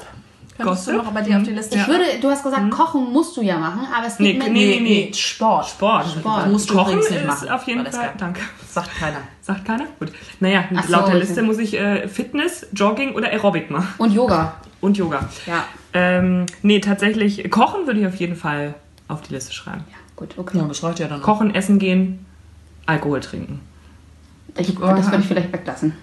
Könntest Gossip? du noch bei dir auf die Liste Ich würde, du hast gesagt, kochen musst du ja machen, aber es Nee, geht mit nee, nee. Sport. Sport. Sport. Musst du Kochen ist machen. auf jeden Fall. Danke. Sagt keiner. Sagt keiner? Gut. Naja, Ach so, laut der okay. Liste muss ich äh, Fitness, Jogging oder Aerobic machen. Und Yoga. Und Yoga. Ja. Ähm, nee, tatsächlich, Kochen würde ich auf jeden Fall auf die Liste schreiben. Ja, gut, okay. Ja, das reicht ja dann. Kochen, essen gehen, Alkohol trinken. Ich, das würde ich vielleicht weglassen.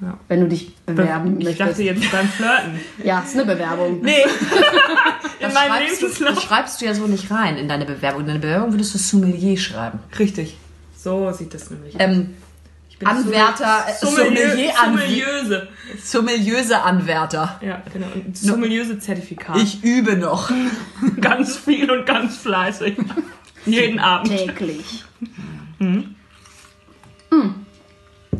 Ja. Wenn du dich bewerben ich möchtest. dachte jetzt beim Flirten. *laughs* Ja, ist eine Bewerbung. Nee. *laughs* In Das meinem schreibst, du, das schreibst du ja so nicht rein in deine Bewerbung. In deine Bewerbung würdest du Sommelier schreiben. Richtig. So sieht das nämlich aus. Ähm, Ich bin Anwärter, äh, Sommelier, Sommelier, Sommeliöse. Sommeliöse Anwärter. Ja, genau. Und Sommeliöse Zertifikat. Ich übe noch. *laughs* ganz viel und ganz fleißig. Jeden Abend. Täglich. Mhm.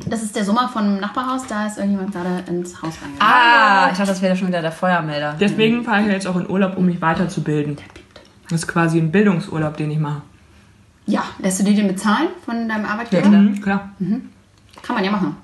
Das ist der Sommer vom Nachbarhaus, da ist irgendjemand gerade ins Haus reingegangen. Ah, ich dachte, das wäre schon wieder der Feuermelder. Deswegen fahre ich jetzt auch in Urlaub, um mich weiterzubilden. Das ist quasi ein Bildungsurlaub, den ich mache. Ja, lässt du dir den bezahlen von deinem Arbeitgeber? Mhm, klar. Kann man ja machen.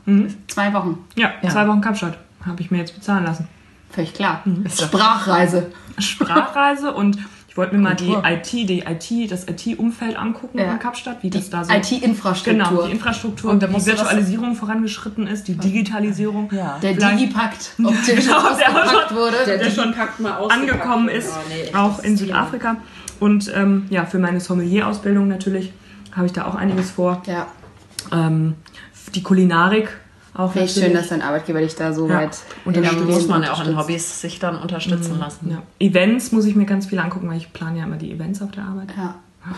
Zwei Wochen. Ja, Ja. zwei Wochen Kapstadt habe ich mir jetzt bezahlen lassen. Völlig klar. Doch- Sprachreise. Sprachreise und ich wollte mir mal die. IT, die IT, das IT-Umfeld angucken Ja. in Kapstadt, wie das da so IT-Infrastruktur. Genau, die Infrastruktur, Und da die Virtualisierung vorangeschritten ist, die Digitalisierung. Ja. Der Digipakt, ob *laughs* der schon Genau, der schon- wurde. der schon angekommen ist, auch in Südafrika. Und ähm, ja, für meine Sommelier-Ausbildung natürlich habe ich da auch einiges vor. ja, Ähm, die Kulinarik auch finde ich schön, dass dein Arbeitgeber dich da so Ja. weit dem muss man ja auch in unterstützt. Hobbys sich dann unterstützen lassen. ja. Events muss ich mir ganz viel angucken, weil ich plane ja immer die Events auf der Arbeit. Ja. *laughs*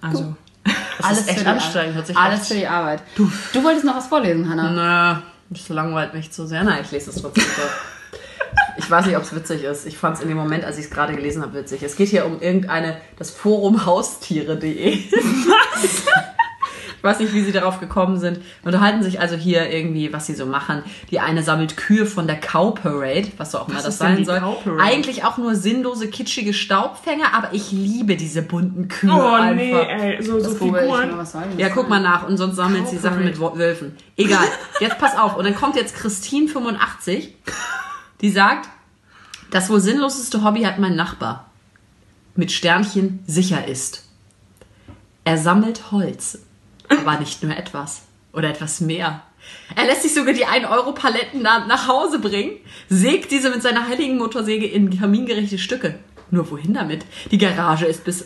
Also, *laughs* Das Alles ist echt für die anstrengend. Hört sich Alles für die Arbeit. Du, du wolltest noch was vorlesen, Hannah. Na, das langweilt mich zu sehr. Nein, ich lese es trotzdem vor. *laughs* Ich weiß nicht, ob es witzig ist. Ich fand es in dem Moment, als ich es gerade gelesen habe, witzig. Es geht hier um irgendeine, das Forum Haustiere.de. Ich weiß nicht, wie sie darauf gekommen sind. Unterhalten sich also hier irgendwie, was sie so machen. Die eine sammelt Kühe von der Cow Parade, was so auch immer Was das ist denn sein die soll. Cow Parade? Eigentlich auch nur sinnlose, kitschige Staubfänger, aber ich liebe diese bunten Kühe oh einfach. nee, ey, so, so Das mal, Figuren. Ja, das guck mal nach und sonst sammelt sie Sachen mit Wölfen. Egal. Jetzt pass auf. Und dann kommt jetzt Christine85, die sagt, das wohl sinnloseste Hobby hat mein Nachbar. Mit Sternchen sicher ist. Er sammelt Holz. Aber nicht nur etwas. Oder etwas mehr. Er lässt sich sogar die 1-Euro-Paletten nach, Hause bringen, sägt diese mit seiner heiligen Motorsäge in kamingerechte Stücke. Nur wohin damit? Die Garage ist bis,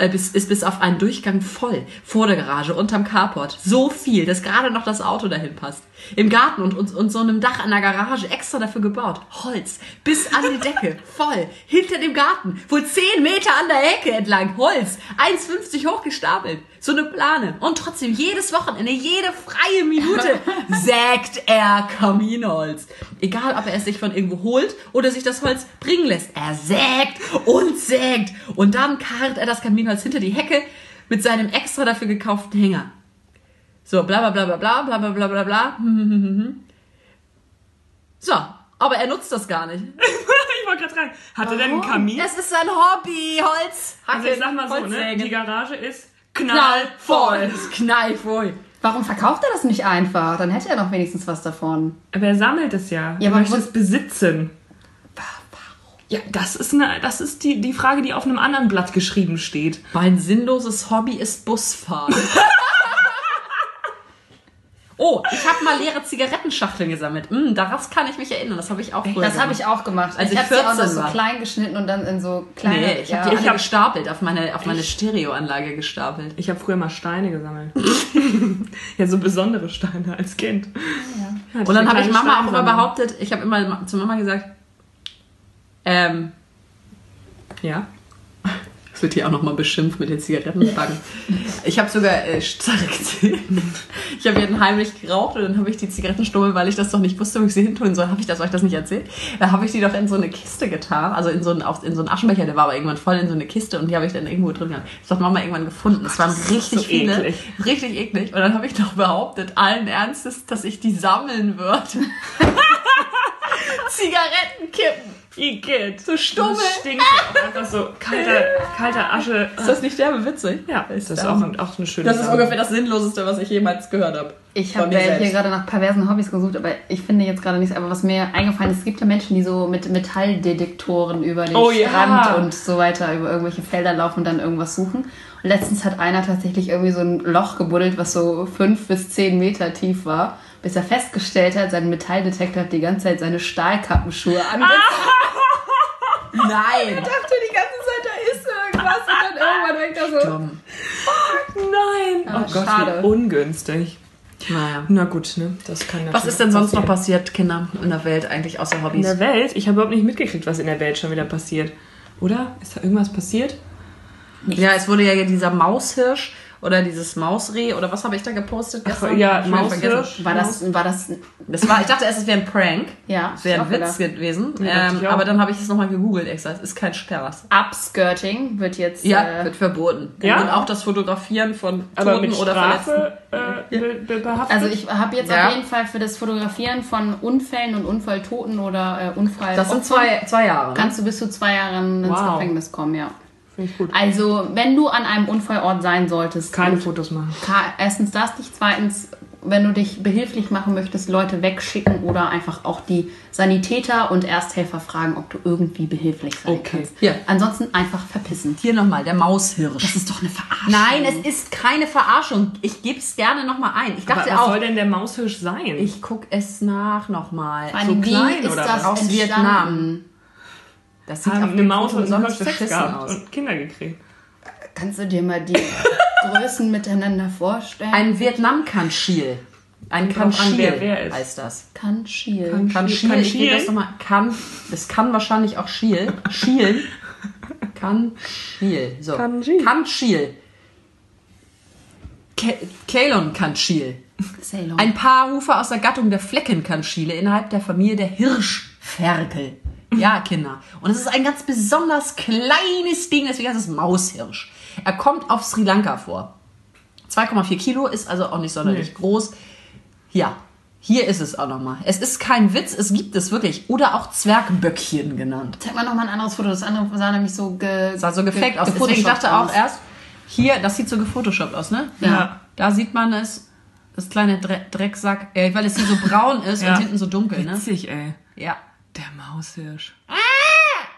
äh, bis, ist bis auf einen Durchgang voll. Vor der Garage, unterm Carport. So viel, dass gerade noch das Auto dahin passt. Im Garten und, und, und so einem Dach an der Garage extra dafür gebaut. Holz. Bis an die Decke. *laughs* Voll. Hinter dem Garten. Wohl 10 Meter an der Hecke entlang. Holz. 1,50 hoch gestapelt. So eine Plane. Und trotzdem jedes Wochenende, jede freie Minute *laughs* sägt er Kaminholz. Egal, ob er es sich von irgendwo holt oder sich das Holz bringen lässt. Er sägt und sägt. Und dann karrt er das Kaminholz hinter die Hecke mit seinem extra dafür gekauften Hänger. So, bla bla bla bla bla bla bla bla bla bla. *laughs* So, aber er nutzt das gar nicht. *laughs* ich wollte gerade fragen, hat er denn einen Kamin? Es ist sein Hobby, Holz. Also ich sag mal so, ne? Die Garage ist knallvoll. knallvoll. *laughs* Knallvoll. Warum verkauft er das nicht einfach? Dann hätte er doch wenigstens was davon. Aber er sammelt es ja. Ja, er möchte es besitzen. Ja, das ist, eine, das ist die, die Frage, die auf einem anderen Blatt geschrieben steht. Mein sinnloses Hobby ist Busfahren. *laughs* oh, ich habe mal leere Zigarettenschachteln gesammelt. Mm, darauf kann ich mich erinnern. Das habe ich auch früher Das habe gemacht. ich auch gemacht. Als ich ich habe sie auch noch 14 so war. klein geschnitten und dann in so kleine. Nee, ich habe ja. die alle hab- gestapelt, auf meine, auf meine Stereoanlage gestapelt. Ich habe früher mal Steine gesammelt. *laughs* ja, so besondere Steine als Kind. Ja. Und dann habe ich Mama auch immer behauptet, ich habe immer zu Mama gesagt, ähm, Ja. Es wird hier auch nochmal beschimpft mit den Zigarettenbacken. Ich habe sogar äh, *laughs* Ich habe hier heimlich geraucht und dann habe ich die Zigarettenstummel, weil ich das doch nicht wusste, wo ich sie hin tun soll, habe ich das euch das nicht erzählt. Da habe ich die doch in so eine Kiste getan, also in so einen, auf, in so einen Aschenbecher, der war aber irgendwann voll in so eine Kiste und die habe ich dann irgendwo drin gehabt. Das hat Mama irgendwann gefunden. Es waren richtig so viele, eklig. richtig eklig. Und dann habe ich noch behauptet, allen Ernstes, dass ich die sammeln würde. *laughs* Zigarettenkippen. Igitt. So Stummel. Das stinkt auch *laughs* einfach so kalter, kalter Asche. Ist das nicht derbe witzig? Ja, das ist auch, auch eine schöne Das ist Sache. ungefähr das Sinnloseste, was ich jemals gehört habe. Ich habe mir ja hier gerade nach perversen Hobbys gesucht, aber ich finde jetzt gerade nichts. Aber was mir eingefallen ist, es gibt ja Menschen, die so mit Metalldetektoren über den Oh ja. Strand und so weiter, über irgendwelche Felder laufen und dann irgendwas suchen. Und letztens hat einer tatsächlich irgendwie so ein Loch gebuddelt, was so fünf bis zehn Meter tief war, bis er festgestellt hat, sein Metalldetektor hat die ganze Zeit seine Stahlkappenschuhe *laughs* angezeigt. Nein. dachte die ganze Zeit, da ist irgendwas und dann irgendwann denkt er so, Dumm. Nein. Ah, oh Gott, schade. wie ungünstig. Naja. Na gut, ne? Das kann Was ist denn sonst noch passieren. passiert, Kinder, in der Welt eigentlich außer In Hobbys? der Welt? Ich habe überhaupt nicht mitgekriegt, was in der Welt schon wieder passiert. Oder? Ist da irgendwas passiert? Ja, es wurde ja dieser Maushirsch oder dieses Mausreh oder was habe ich da gepostet gestern? ja, schon vergessen. Maushirsch. war das, war das, Das war, ich dachte erst, es wäre ein Prank. ja, Es wäre ein Witz gedacht. gewesen. dachte Ähm, aber dann habe ich es nochmal gegoogelt extra. Es ist kein Spaß. Upskirting wird jetzt, Ja, äh, wird verboten. Ja? Und auch das Fotografieren von Aber Toten mit oder Verletzten. Strafe äh, be behaftet? Also ich habe jetzt Ja. auf jeden Fall für das Fotografieren von Unfällen und Unfalltoten oder äh, Unfall Das sind zwei, zwei Jahre. Ne? kannst du bis zu zwei Jahren ins Wow. Gefängnis kommen, ja. Finde ich gut. Also wenn du an einem Unfallort sein solltest, Keine Fotos machen. erstens das nicht, zweitens, wenn du dich behilflich machen möchtest, Leute wegschicken oder einfach auch die Sanitäter und Ersthelfer fragen, ob du irgendwie behilflich sein Okay. kannst. Hier. Ansonsten einfach verpissen. Hier nochmal, der Maushirsch. Das ist doch eine Verarschung. Nein, es ist keine Verarschung. Ich gebe es gerne nochmal ein. Ich Aber dachte was auch, soll denn der Maushirsch sein? ich gucke es nach nochmal. Wie klein ist oder das was? Aus entstanden? Vietnam. Das sieht haben auf eine Maus und einen verschissen gehabt aus. und Kinder gekriegt. Kannst du dir mal die *laughs* Größen miteinander vorstellen? Ein Vietnam-Kanschil. Ein Kanschil wer wer ist. heißt das. Kanschil. Kanschil, Kan- ich Kanschil? das nochmal. Kann, das kann wahrscheinlich auch Schiel. Schiel. Kanschil. So. Kanschil. Kanschil. Kalon Kanschil. Ceylon. Ein Paarhufer aus der Gattung der Fleckenkanschile innerhalb der Familie der Hirschferkel. Ja, Kinder. Und es ist ein ganz besonders kleines Ding, deswegen heißt es Maushirsch. Er kommt auf Sri Lanka vor. 2,4 Kilo ist also auch nicht sonderlich groß. Ja, hier ist es auch nochmal. Es ist kein Witz, es gibt es wirklich. Oder auch Zwergböckchen genannt. Zeig mal nochmal ein anderes Foto. Das andere sah nämlich so ge Sah so gefaked aus. Deswegen ich dachte auch erst, hier, das sieht so gefotoshoppt aus, ne? Ja. Da sieht man es, das kleine Dre Drecksack, äh, weil es hier so braun ist Ja. und hinten so dunkel, ne? Witzig, ey. Ja. Der Maushirsch.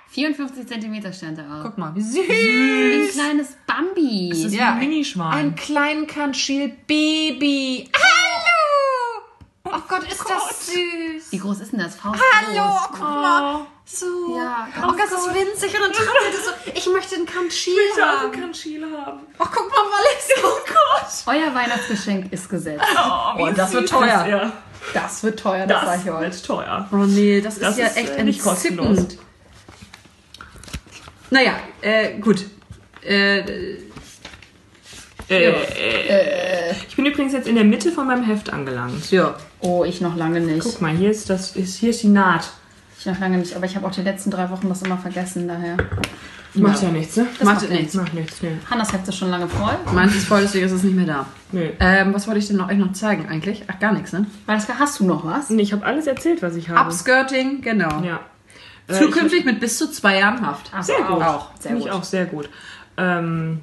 54 Zentimeter stand da aus. Guck mal, wie süß. Ein kleines Bambi. Das ist Ja, ein Minischwein. Ein kleinen Kanschil Baby. Hallo! Oh Gott, ist das süß. Wie groß ist denn das? Faust Hallo, groß. guck mal. So. Ja, oh Gott, das ist winzig und dann es so, ich möchte einen Kanschil haben. Kanschil haben. Oh, guck mal, Wallace. Oh Gott. Euer Weihnachtsgeschenk ist gesetzt. Oh, wie das wird süß teuer. ist er. Das wird teuer, das, Das ich euch. wird teuer. Oh nee, das, Das ist ja ist, echt äh, nicht kostenlos. entzückend. Naja, äh, gut. Äh, Äh, äh, ich bin übrigens jetzt in der Mitte von meinem Heft angelangt. ja. Oh, ich noch lange nicht. Guck mal, hier ist das, ist, hier ist die Naht. Ich noch lange nicht, aber ich habe auch die letzten drei Wochen das immer vergessen, daher. Macht ja nichts, ne? Das macht macht nichts. Macht nichts, ne? Hannas Heft ist schon lange voll. Meins ist voll, deswegen ist es nicht mehr da. Nö. Ähm, was wollte ich denn noch, euch noch zeigen eigentlich? Ach, gar nichts, ne? Weil das hast du noch was? Nee, ich habe alles erzählt, was ich habe. Upskirting, genau. Ja. Äh, Zukünftig mit bis zu zwei Jahren Haft. Ach, Sehr gut. Auch. Sehr Finde gut. ich auch sehr gut. Ähm,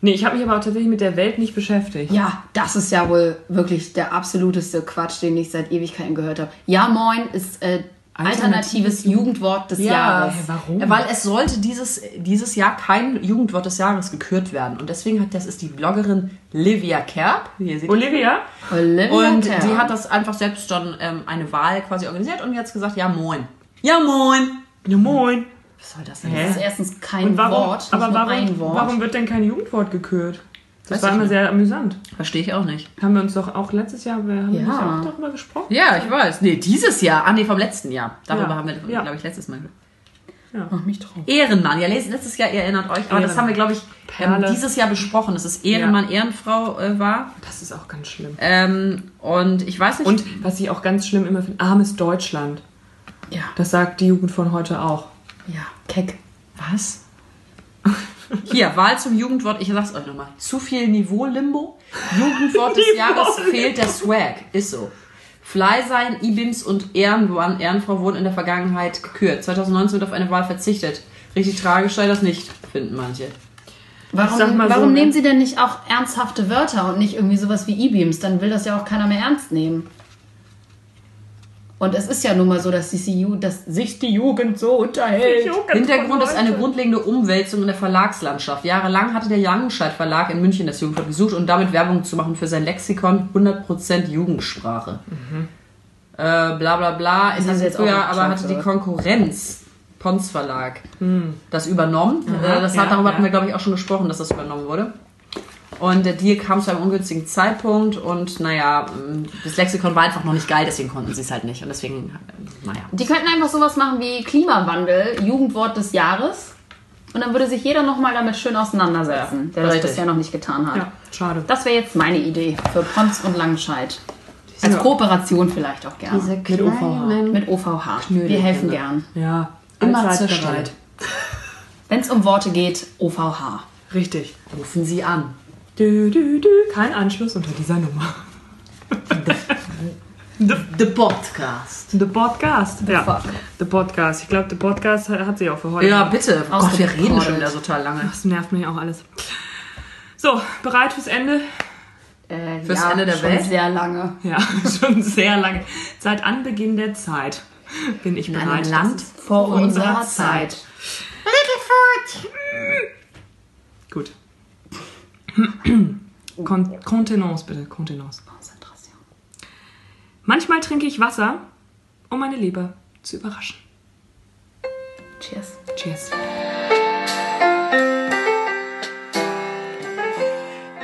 nee, ich habe mich aber auch tatsächlich mit der Welt nicht beschäftigt. Ja, das ist ja wohl wirklich der absoluteste Quatsch, den ich seit Ewigkeiten gehört habe. Ja, moin ist äh, alternatives Jugendwort des Jahres. Hä, warum? Weil es sollte dieses, dieses Jahr kein Jugendwort des Jahres gekürt werden. Und deswegen hat das ist die Bloggerin Livia Kerb. Hier seht ihr Olivia? Olivia Und Kerr. die hat das einfach selbst dann ähm, eine Wahl quasi organisiert und jetzt gesagt, ja moin. Ja moin. Ja, moin. Was soll das denn? Hä? Das ist erstens kein warum, Wort, aber warum, Wort. warum wird denn kein Jugendwort gekürt? Das Weiß war immer nicht. sehr amüsant. Verstehe ich auch nicht. Haben wir uns doch auch letztes Jahr, wir haben Ja. nicht auch darüber gesprochen? Ja, ich weiß. Nee, dieses Jahr. Ah, nee, vom letzten Jahr. Darüber Ja. haben wir, Ja. glaube ich, letztes Mal. Mach mich drauf. Ehrenmann. Ja, letztes Jahr, ihr erinnert euch, aber das Ehrenmann. haben wir, glaube ich, ähm, dieses Jahr besprochen, dass es Ehrenmann, Ehrenfrau äh, war. Das ist auch ganz schlimm. Ähm, und ich weiß nicht. Und was ich auch ganz schlimm immer finde, armes Deutschland. Ja, Das sagt die Jugend von heute auch. ja, keck. was? Hier, Wahl zum Jugendwort. Ich sag's euch nochmal. Zu viel Niveau-Limbo. Jugendwort des *laughs* Jahres fehlt der Swag. Ist so. Fly sein, Ibims und Ehrenmann, Ehrenfrau wurden in der Vergangenheit gekürt. 2019 wird auf eine Wahl verzichtet. Richtig tragisch sei das nicht, finden manche. Warum, mal so, warum ne? nehmen sie denn nicht auch ernsthafte Wörter und nicht irgendwie sowas wie E-Beams? Dann will das ja auch keiner mehr ernst nehmen. Und es ist ja nun mal so, dass sich die, dass sich die Jugend so unterhält. Hintergrund ist eine grundlegende Umwälzung in der Verlagslandschaft. Jahrelang hatte der Langenscheidt Verlag in München das Jugendwort gesucht, um damit Werbung zu machen für sein Lexikon 100% Jugendsprache. Äh, bla bla bla. Es hatte jetzt auch früher aber hatte die Konkurrenz, Pons Verlag, das übernommen. äh, das ja, hat, darüber hatten ja. wir, glaube ich, auch schon gesprochen, dass das übernommen wurde. Und der Deal kam zu einem ungünstigen Zeitpunkt und naja, das Lexikon war einfach noch nicht geil, deswegen konnten sie es halt nicht. Und deswegen, äh, naja. Die könnten einfach sowas machen wie Klimawandel, Jugendwort des Jahres. Und dann würde sich jeder nochmal damit schön auseinandersetzen, der das richtig. bisher noch nicht getan hat. Ja, schade. Das wäre jetzt meine Idee für Pons und Langenscheid. Als Ja. Kooperation vielleicht auch gerne. Mit OVH. Mit OVH. Wir helfen gern. Ja, Immer zur bereit. Stelle. Wenn es um Worte geht, OVH. Richtig. Rufen Sie an. Dü, dü, dü. Kein Anschluss unter dieser Nummer. The Podcast. The Podcast. ja. fuck. The Podcast. Ich glaube, The Podcast hat sie auch für heute. Ja, bitte. Oh Gott, wir reden schon wieder so total lange. Das nervt mich auch alles. So, bereit fürs Ende? Äh, Fürs ja, Ende der schon Welt? sehr lange. Ja, *laughs* schon sehr lange. Seit Anbeginn der Zeit bin ich einem bereit. Land Vor unserer unserer Zeit. Zeit. Gut. *coughs* Kon Kontenance bitte, Kontenance. Konzentration. Manchmal trinke ich Wasser, um meine Leber zu überraschen. Cheers. Cheers.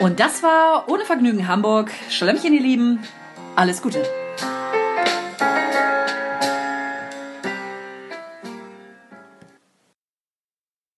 Und das war Ohne Vergnügen Hamburg. Schlemmchen, ihr Lieben. Alles Gute.